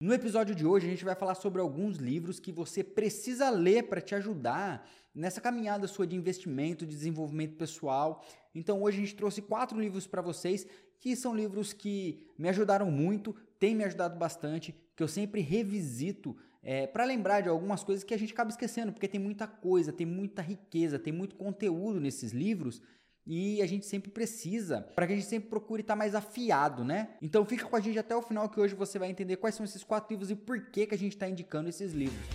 No episódio de hoje a gente vai falar sobre alguns livros que você precisa ler para te ajudar nessa caminhada sua de investimento, de desenvolvimento pessoal. Então hoje a gente trouxe quatro livros para vocês que são livros que me ajudaram muito, têm me ajudado bastante, que eu sempre revisito é, para lembrar de algumas coisas que a gente acaba esquecendo, porque tem muita coisa, tem muita riqueza, tem muito conteúdo nesses livros e a gente sempre precisa, para que a gente sempre procure estar tá mais afiado, né? Então fica com a gente até o final que hoje você vai entender quais são esses quatro livros e por que, que a gente está indicando esses livros.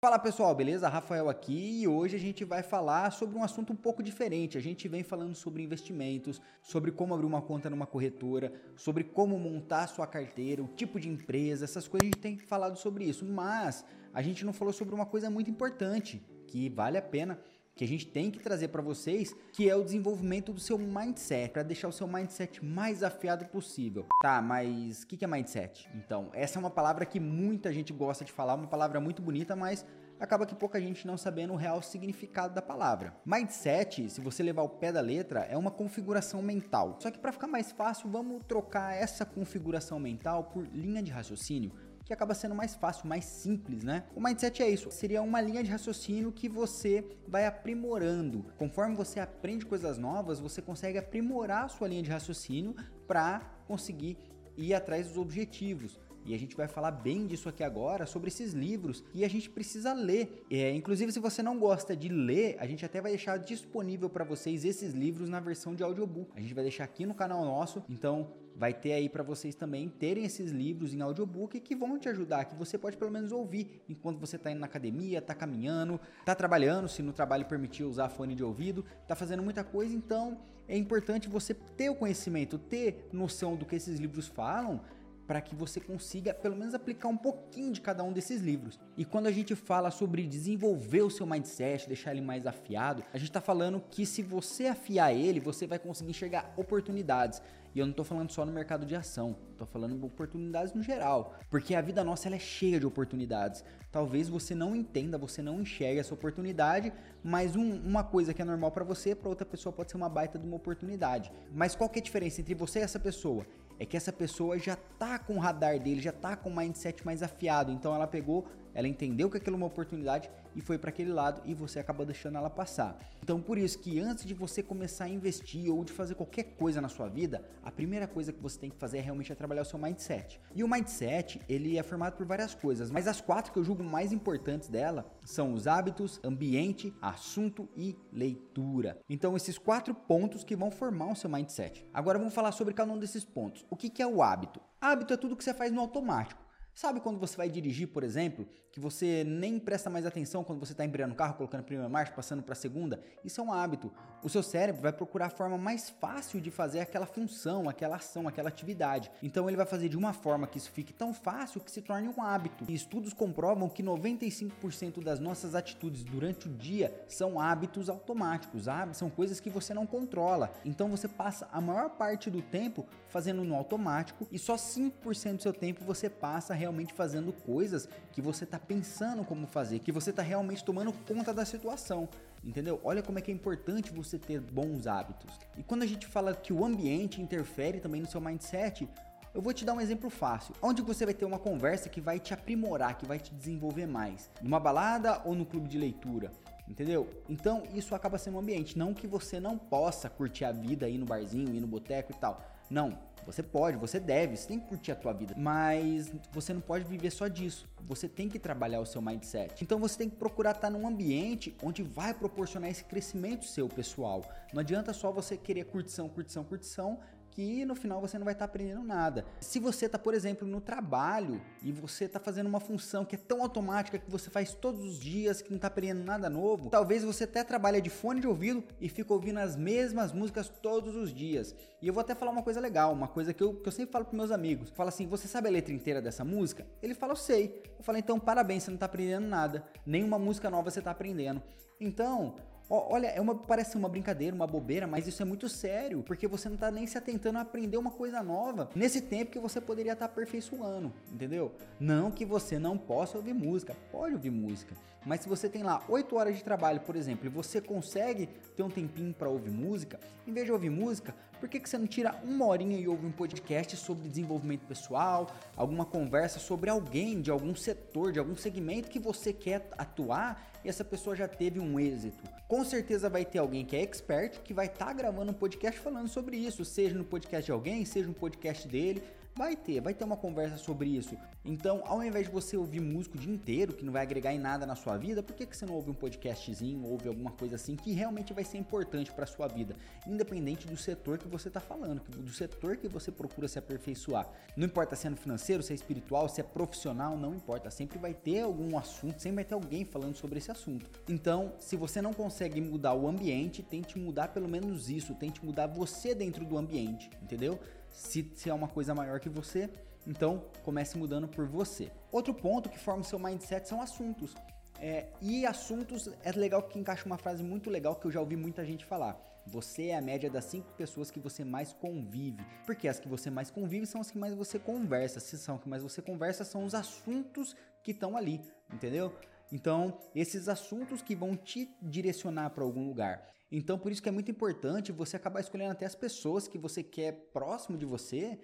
Fala pessoal, beleza? Rafael aqui e hoje a gente vai falar sobre um assunto um pouco diferente. A gente vem falando sobre investimentos, sobre como abrir uma conta numa corretora, sobre como montar sua carteira, o tipo de empresa, essas coisas a gente tem falado sobre isso. Mas a gente não falou sobre uma coisa muito importante que vale a pena que a gente tem que trazer para vocês, que é o desenvolvimento do seu mindset, para deixar o seu mindset mais afiado possível. Tá, mas o que, que é mindset? Então, essa é uma palavra que muita gente gosta de falar, uma palavra muito bonita, mas acaba que pouca gente não sabendo o real significado da palavra. Mindset, se você levar o pé da letra, é uma configuração mental. Só que para ficar mais fácil, vamos trocar essa configuração mental por linha de raciocínio que acaba sendo mais fácil, mais simples, né? O mindset é isso, seria uma linha de raciocínio que você vai aprimorando. Conforme você aprende coisas novas, você consegue aprimorar a sua linha de raciocínio para conseguir ir atrás dos objetivos. E a gente vai falar bem disso aqui agora, sobre esses livros que a gente precisa ler. É, inclusive, se você não gosta de ler, a gente até vai deixar disponível para vocês esses livros na versão de audiobook. A gente vai deixar aqui no canal nosso, então vai ter aí para vocês também terem esses livros em audiobook que vão te ajudar, que você pode pelo menos ouvir enquanto você está indo na academia, está caminhando, está trabalhando, se no trabalho permitir usar fone de ouvido, está fazendo muita coisa, então é importante você ter o conhecimento, ter noção do que esses livros falam para que você consiga pelo menos aplicar um pouquinho de cada um desses livros. E quando a gente fala sobre desenvolver o seu mindset, deixar ele mais afiado, a gente está falando que se você afiar ele, você vai conseguir enxergar oportunidades. E eu não estou falando só no mercado de ação, estou falando de oportunidades no geral, porque a vida nossa ela é cheia de oportunidades. Talvez você não entenda, você não enxergue essa oportunidade, mas um, uma coisa que é normal para você, para outra pessoa pode ser uma baita de uma oportunidade. Mas qual que é a diferença entre você e essa pessoa? É que essa pessoa já tá com o radar dele, já tá com o mindset mais afiado. Então ela pegou, ela entendeu que aquilo é uma oportunidade e foi para aquele lado e você acaba deixando ela passar. Então por isso que antes de você começar a investir ou de fazer qualquer coisa na sua vida, a primeira coisa que você tem que fazer é realmente é trabalhar o seu mindset. E o mindset, ele é formado por várias coisas, mas as quatro que eu julgo mais importantes dela são os hábitos, ambiente, assunto e leitura. Então esses quatro pontos que vão formar o seu mindset. Agora vamos falar sobre cada um desses pontos. O que é o hábito? Hábito é tudo que você faz no automático. Sabe quando você vai dirigir, por exemplo, que você nem presta mais atenção quando você está embreando o carro, colocando a primeira marcha, passando para a segunda? Isso é um hábito. O seu cérebro vai procurar a forma mais fácil de fazer aquela função, aquela ação, aquela atividade. Então ele vai fazer de uma forma que isso fique tão fácil que se torne um hábito. E estudos comprovam que 95% das nossas atitudes durante o dia são hábitos automáticos, hábitos são coisas que você não controla. Então você passa a maior parte do tempo fazendo no automático e só 5% do seu tempo você passa realmente realmente fazendo coisas que você está pensando como fazer, que você está realmente tomando conta da situação. Entendeu? Olha como é que é importante você ter bons hábitos. E quando a gente fala que o ambiente interfere também no seu mindset, eu vou te dar um exemplo fácil, onde você vai ter uma conversa que vai te aprimorar, que vai te desenvolver mais, numa balada ou no clube de leitura. Entendeu? Então isso acaba sendo um ambiente, não que você não possa curtir a vida aí no barzinho, ir no boteco e tal. Não, você pode, você deve, você tem que curtir a tua vida, mas você não pode viver só disso. Você tem que trabalhar o seu mindset. Então você tem que procurar estar num ambiente onde vai proporcionar esse crescimento seu pessoal. Não adianta só você querer curtição, curtição, curtição que no final você não vai estar tá aprendendo nada. Se você está, por exemplo, no trabalho e você está fazendo uma função que é tão automática que você faz todos os dias, que não está aprendendo nada novo, talvez você até trabalhe de fone de ouvido e fique ouvindo as mesmas músicas todos os dias. E eu vou até falar uma coisa legal, uma coisa que eu, que eu sempre falo para meus amigos. Fala assim, você sabe a letra inteira dessa música? Ele fala, eu sei. Eu falo, então parabéns, você não está aprendendo nada. Nenhuma música nova você está aprendendo. Então, Olha, é uma, parece uma brincadeira, uma bobeira, mas isso é muito sério, porque você não está nem se atentando a aprender uma coisa nova nesse tempo que você poderia estar tá aperfeiçoando, entendeu? Não que você não possa ouvir música, pode ouvir música, Mas se você tem lá 8 horas de trabalho, por exemplo, e você consegue ter um tempinho para ouvir música, em vez de ouvir música, por que, que você não tira uma horinha e ouve um podcast sobre desenvolvimento pessoal, alguma conversa sobre alguém de algum setor, de algum segmento que você quer atuar e essa pessoa já teve um êxito? Com certeza vai ter alguém que é expert que vai estar tá gravando um podcast falando sobre isso, seja no podcast de alguém, seja no podcast dele, Vai ter, vai ter uma conversa sobre isso. Então, ao invés de você ouvir música o dia inteiro, que não vai agregar em nada na sua vida, por que, que você não ouve um podcastzinho, ouve alguma coisa assim que realmente vai ser importante para sua vida, independente do setor que você está falando, do setor que você procura se aperfeiçoar. Não importa se é no financeiro, se é espiritual, se é profissional, não importa. Sempre vai ter algum assunto, sempre vai ter alguém falando sobre esse assunto. Então, se você não consegue mudar o ambiente, tente mudar pelo menos isso, tente mudar você dentro do ambiente, entendeu? Se, se é uma coisa maior que você, então comece mudando por você. Outro ponto que forma o seu mindset são assuntos. É, e assuntos é legal que encaixa uma frase muito legal que eu já ouvi muita gente falar. Você é a média das cinco pessoas que você mais convive. Porque as que você mais convive são as que mais você conversa. Se são as que mais você conversa, são os assuntos que estão ali, entendeu? Então, esses assuntos que vão te direcionar para algum lugar. Então, por isso que é muito importante você acabar escolhendo até as pessoas que você quer próximo de você,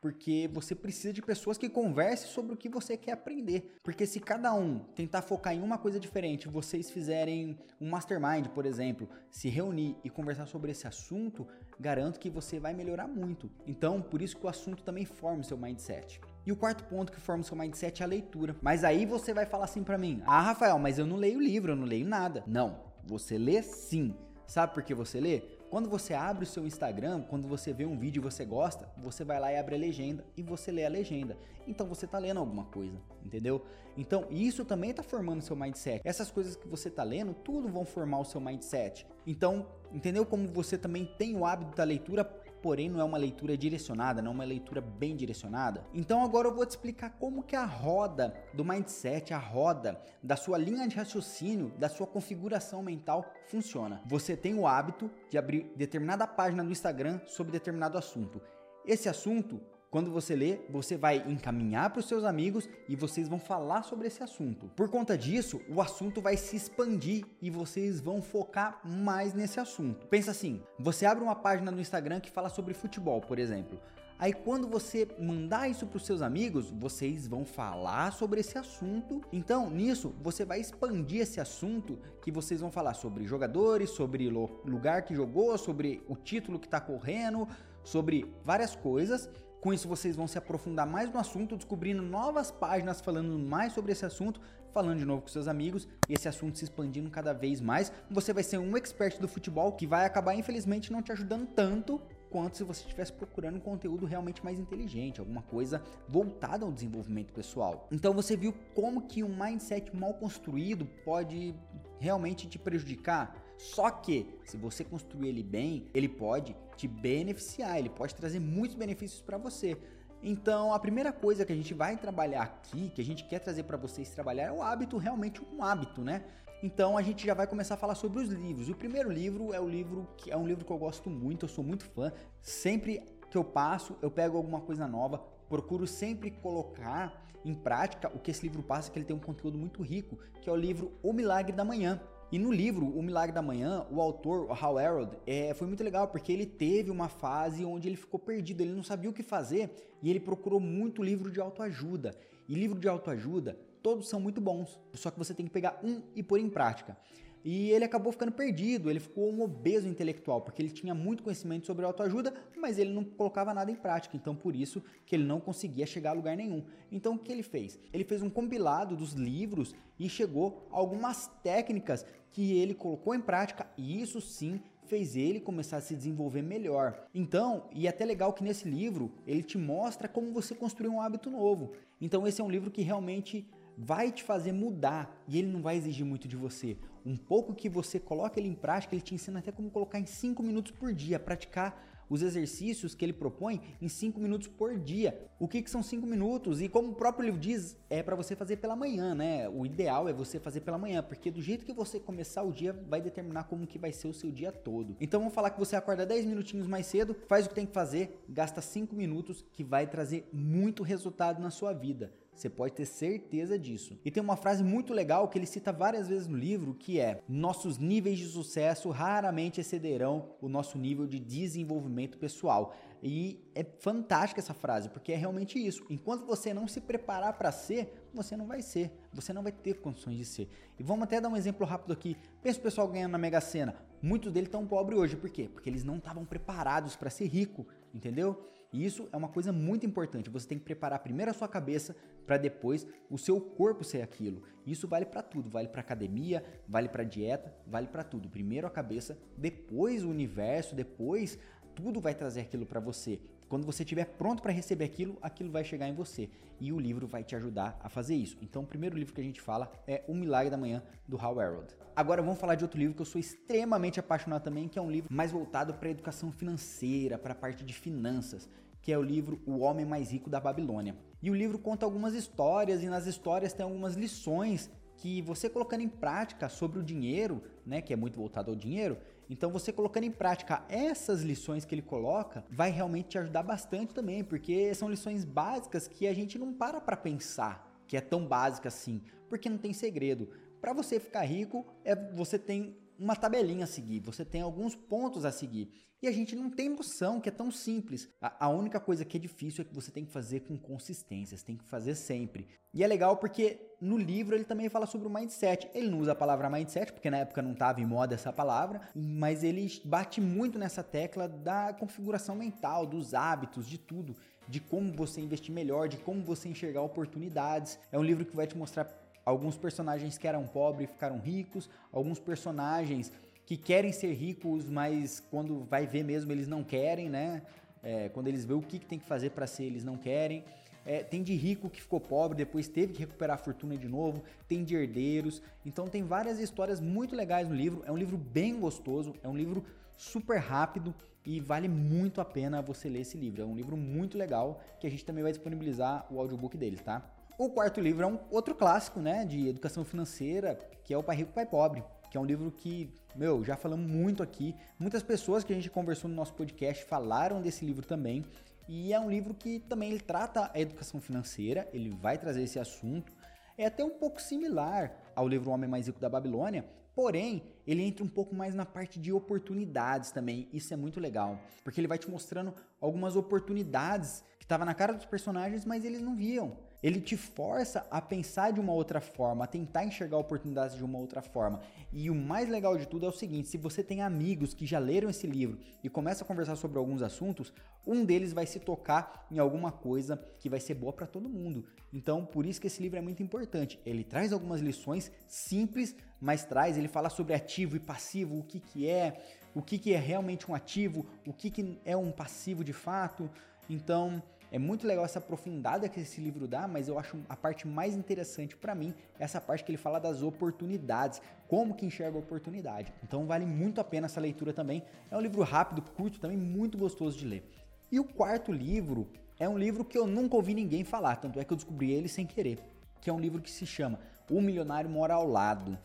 porque você precisa de pessoas que conversem sobre o que você quer aprender. Porque se cada um tentar focar em uma coisa diferente, vocês fizerem um mastermind, por exemplo, se reunir e conversar sobre esse assunto, garanto que você vai melhorar muito. Então, por isso que o assunto também forma o seu mindset. E o quarto ponto que forma o seu mindset é a leitura. Mas aí você vai falar assim para mim: "Ah, Rafael, mas eu não leio livro, eu não leio nada". Não, você lê sim. Sabe por que você lê? Quando você abre o seu Instagram, quando você vê um vídeo e você gosta, você vai lá e abre a legenda e você lê a legenda. Então você está lendo alguma coisa, entendeu? Então isso também está formando o seu mindset. Essas coisas que você está lendo, tudo vão formar o seu mindset. Então, entendeu como você também tem o hábito da leitura porém não é uma leitura direcionada, não é uma leitura bem direcionada. Então agora eu vou te explicar como que a roda do mindset, a roda da sua linha de raciocínio, da sua configuração mental funciona. Você tem o hábito de abrir determinada página no Instagram sobre determinado assunto. Esse assunto quando você lê, você vai encaminhar para os seus amigos e vocês vão falar sobre esse assunto. Por conta disso, o assunto vai se expandir e vocês vão focar mais nesse assunto. Pensa assim: você abre uma página no Instagram que fala sobre futebol, por exemplo. Aí quando você mandar isso para os seus amigos, vocês vão falar sobre esse assunto. Então, nisso, você vai expandir esse assunto que vocês vão falar sobre jogadores, sobre lugar que jogou, sobre o título que está correndo, sobre várias coisas com isso, vocês vão se aprofundar mais no assunto, descobrindo novas páginas falando mais sobre esse assunto, falando de novo com seus amigos e esse assunto se expandindo cada vez mais. Você vai ser um expert do futebol que vai acabar, infelizmente, não te ajudando tanto quanto se você estivesse procurando um conteúdo realmente mais inteligente, alguma coisa voltada ao desenvolvimento pessoal. Então você viu como que um mindset mal construído pode realmente te prejudicar? Só que, se você construir ele bem, ele pode te beneficiar, ele pode trazer muitos benefícios para você. Então, a primeira coisa que a gente vai trabalhar aqui, que a gente quer trazer para vocês trabalhar, é o hábito, realmente um hábito, né? Então, a gente já vai começar a falar sobre os livros. O primeiro livro é o livro que é um livro que eu gosto muito, eu sou muito fã. Sempre que eu passo, eu pego alguma coisa nova, procuro sempre colocar em prática o que esse livro passa, que ele tem um conteúdo muito rico, que é o livro O Milagre da Manhã. E no livro O Milagre da Manhã, o autor, Hal Harold, é, foi muito legal porque ele teve uma fase onde ele ficou perdido, ele não sabia o que fazer e ele procurou muito livro de autoajuda. E livro de autoajuda, todos são muito bons, só que você tem que pegar um e pôr em prática. E ele acabou ficando perdido, ele ficou um obeso intelectual, porque ele tinha muito conhecimento sobre autoajuda, mas ele não colocava nada em prática, então por isso que ele não conseguia chegar a lugar nenhum. Então o que ele fez? Ele fez um compilado dos livros e chegou a algumas técnicas que ele colocou em prática, e isso sim fez ele começar a se desenvolver melhor. Então, e é até legal que nesse livro ele te mostra como você construir um hábito novo. Então esse é um livro que realmente vai te fazer mudar e ele não vai exigir muito de você. Um pouco que você coloca ele em prática, ele te ensina até como colocar em 5 minutos por dia, praticar os exercícios que ele propõe em 5 minutos por dia. O que, que são 5 minutos? E como o próprio livro diz, é para você fazer pela manhã, né? O ideal é você fazer pela manhã, porque do jeito que você começar o dia vai determinar como que vai ser o seu dia todo. Então vamos falar que você acorda 10 minutinhos mais cedo, faz o que tem que fazer, gasta 5 minutos que vai trazer muito resultado na sua vida Você pode ter certeza disso. E tem uma frase muito legal que ele cita várias vezes no livro, que é: "Nossos níveis de sucesso raramente excederão o nosso nível de desenvolvimento pessoal". E é fantástica essa frase, porque é realmente isso. Enquanto você não se preparar para ser, você não vai ser. Você não vai ter condições de ser. E vamos até dar um exemplo rápido aqui. Pensa o pessoal ganhando na Mega Sena. Muitos deles estão pobres hoje. Por quê? Porque eles não estavam preparados para ser rico, entendeu? E isso é uma coisa muito importante. Você tem que preparar primeiro a sua cabeça para depois o seu corpo ser aquilo. Isso vale para tudo, vale para academia, vale para dieta, vale para tudo. Primeiro a cabeça, depois o universo, depois tudo vai trazer aquilo para você. Quando você estiver pronto para receber aquilo, aquilo vai chegar em você. E o livro vai te ajudar a fazer isso. Então, o primeiro livro que a gente fala é O Milagre da Manhã, do Hal Herold. Agora vamos falar de outro livro que eu sou extremamente apaixonado também, que é um livro mais voltado para educação financeira, para a parte de finanças, que é o livro O Homem Mais Rico da Babilônia. E o livro conta algumas histórias e nas histórias tem algumas lições que você colocando em prática sobre o dinheiro, né, que é muito voltado ao dinheiro, então você colocando em prática essas lições que ele coloca, vai realmente te ajudar bastante também, porque são lições básicas que a gente não para para pensar que é tão básica assim, porque não tem segredo. Para você ficar rico, é você tem uma tabelinha a seguir, você tem alguns pontos a seguir. E a gente não tem noção que é tão simples. A, a, única coisa que é difícil é que você tem que fazer com consistência, você tem que fazer sempre. E é legal porque no livro ele também fala sobre o mindset. Ele não usa a palavra mindset, porque na época não estava em moda essa palavra, mas ele bate muito nessa tecla da configuração mental, dos hábitos, de tudo, de como você investir melhor, de como você enxergar oportunidades. É um livro que vai te mostrar alguns personagens que eram pobres ficaram ricos, alguns personagens que querem ser ricos, mas quando vai ver mesmo eles não querem, né? É, quando eles veem o que, que tem que fazer para ser, eles não querem. É, tem de rico que ficou pobre, depois teve que recuperar a fortuna de novo. Tem de herdeiros. Então tem várias histórias muito legais no livro. É um livro bem gostoso, é um livro super rápido e vale muito a pena você ler esse livro. É um livro muito legal que a gente também vai disponibilizar o audiobook dele, tá? O quarto livro é um outro clássico, né, de educação financeira, que é o Pai Rico, Pai Pobre que é um livro que, meu, já falamos muito aqui. Muitas pessoas que a gente conversou no nosso podcast falaram desse livro também. E é um livro que também ele trata a educação financeira, ele vai trazer esse assunto. É até um pouco similar ao livro O Homem Mais Rico da Babilônia, porém, ele entra um pouco mais na parte de oportunidades também. Isso é muito legal, porque ele vai te mostrando algumas oportunidades que estavam na cara dos personagens, mas eles não viam ele te força a pensar de uma outra forma, a tentar enxergar oportunidades de uma outra forma. E o mais legal de tudo é o seguinte: se você tem amigos que já leram esse livro e começa a conversar sobre alguns assuntos, um deles vai se tocar em alguma coisa que vai ser boa para todo mundo. Então, por isso que esse livro é muito importante. Ele traz algumas lições simples, mas traz, ele fala sobre ativo e passivo, o que, que é, o que, que é realmente um ativo, o que, que é um passivo de fato. Então, é muito legal essa aprofundada que esse livro dá, mas eu acho a parte mais interessante para mim essa parte que ele fala das oportunidades, como que enxerga a oportunidade. Então vale muito a pena essa leitura também. É um livro rápido, curto, também muito gostoso de ler. E o quarto livro é um livro que eu nunca ouvi ninguém falar, tanto é que eu descobri ele sem querer, que é um livro que se chama O Milionário Mora ao Lado.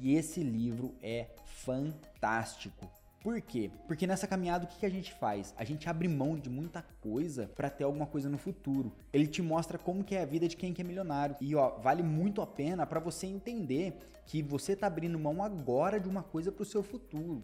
E esse livro é fantástico. Por quê? Porque nessa caminhada o que, que a gente faz? A gente abre mão de muita coisa para ter alguma coisa no futuro. Ele te mostra como que é a vida de quem que é milionário. E ó, vale muito a pena para você entender que você tá abrindo mão agora de uma coisa para o seu futuro,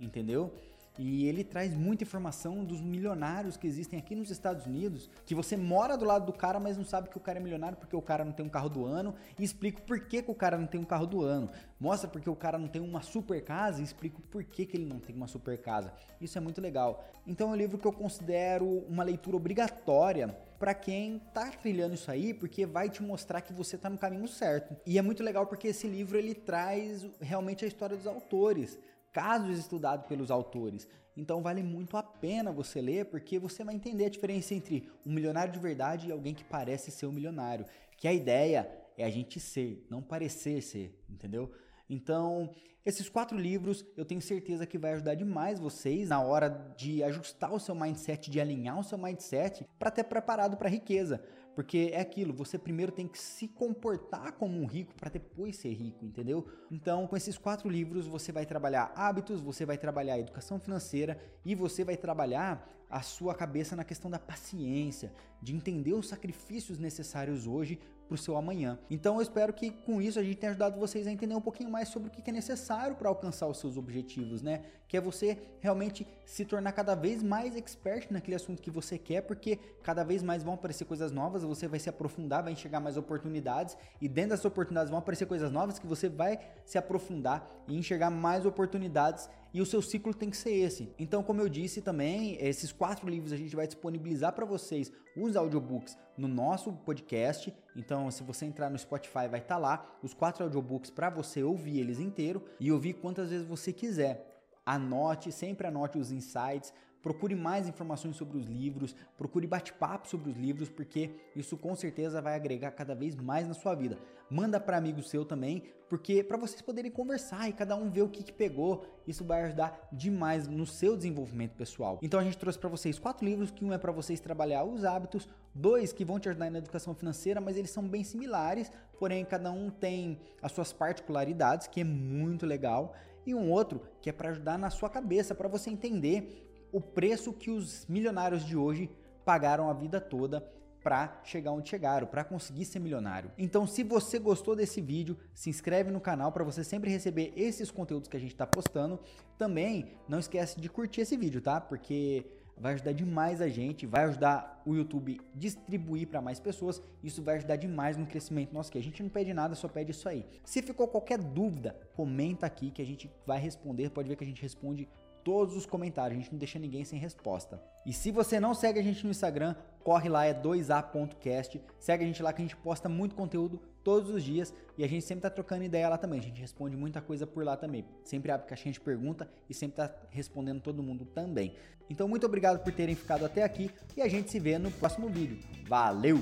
entendeu? E ele traz muita informação dos milionários que existem aqui nos Estados Unidos, que você mora do lado do cara, mas não sabe que o cara é milionário porque o cara não tem um carro do ano, e explica por que, que o cara não tem um carro do ano. Mostra porque o cara não tem uma super casa e explica por que, que ele não tem uma super casa. Isso é muito legal. Então é um livro que eu considero uma leitura obrigatória para quem tá trilhando isso aí, porque vai te mostrar que você tá no caminho certo. E é muito legal porque esse livro ele traz realmente a história dos autores casos estudados pelos autores. Então vale muito a pena você ler, porque você vai entender a diferença entre um milionário de verdade e alguém que parece ser um milionário. Que a ideia é a gente ser, não parecer ser, entendeu? Então, esses quatro livros eu tenho certeza que vai ajudar demais vocês na hora de ajustar o seu mindset, de alinhar o seu mindset para ter preparado para a riqueza. Porque é aquilo, você primeiro tem que se comportar como um rico para depois ser rico, entendeu? Então, com esses quatro livros, você vai trabalhar hábitos, você vai trabalhar educação financeira e você vai trabalhar a sua cabeça na questão da paciência, de entender os sacrifícios necessários hoje para o seu amanhã. Então eu espero que com isso a gente tenha ajudado vocês a entender um pouquinho mais sobre o que é necessário para alcançar os seus objetivos, né? Que é você realmente se tornar cada vez mais expert naquele assunto que você quer, porque cada vez mais vão aparecer coisas novas, você vai se aprofundar, vai enxergar mais oportunidades e dentro dessas oportunidades vão aparecer coisas novas que você vai se aprofundar e enxergar mais oportunidades e o seu ciclo tem que ser esse. Então, como eu disse também, esses quatro livros a gente vai disponibilizar para vocês os audiobooks no nosso podcast. Então, se você entrar no Spotify, vai estar tá lá os quatro audiobooks para você ouvir eles inteiro e ouvir quantas vezes você quiser. Anote, sempre anote os insights, procure mais informações sobre os livros, procure bate-papo sobre os livros, porque isso com certeza vai agregar cada vez mais na sua vida. Manda para amigo seu também, porque para vocês poderem conversar e cada um ver o que, que pegou, isso vai ajudar demais no seu desenvolvimento pessoal. Então a gente trouxe para vocês quatro livros, que um é para vocês trabalhar os hábitos, dois que vão te ajudar na educação financeira, mas eles são bem similares, porém cada um tem as suas particularidades, que é muito legal e um outro que é para ajudar na sua cabeça, para você entender o preço que os milionários de hoje pagaram a vida toda para chegar onde chegaram, para conseguir ser milionário. Então, se você gostou desse vídeo, se inscreve no canal para você sempre receber esses conteúdos que a gente está postando. Também não esquece de curtir esse vídeo, tá? Porque vai ajudar demais a gente, vai ajudar o YouTube distribuir para mais pessoas. Isso vai ajudar demais no crescimento nosso aqui. A gente não pede nada, só pede isso aí. Se ficou qualquer dúvida, comenta aqui que a gente vai responder. Pode ver que a gente responde todos os comentários, a gente não deixa ninguém sem resposta. E se você não segue a gente no Instagram, corre lá, é 2a.cast, segue a gente lá que a gente posta muito conteúdo todos os dias e a gente sempre tá trocando ideia lá também, a gente responde muita coisa por lá também. Sempre abre caixinha de pergunta e sempre tá respondendo todo mundo também. Então muito obrigado por terem ficado até aqui e a gente se vê no próximo vídeo. Valeu!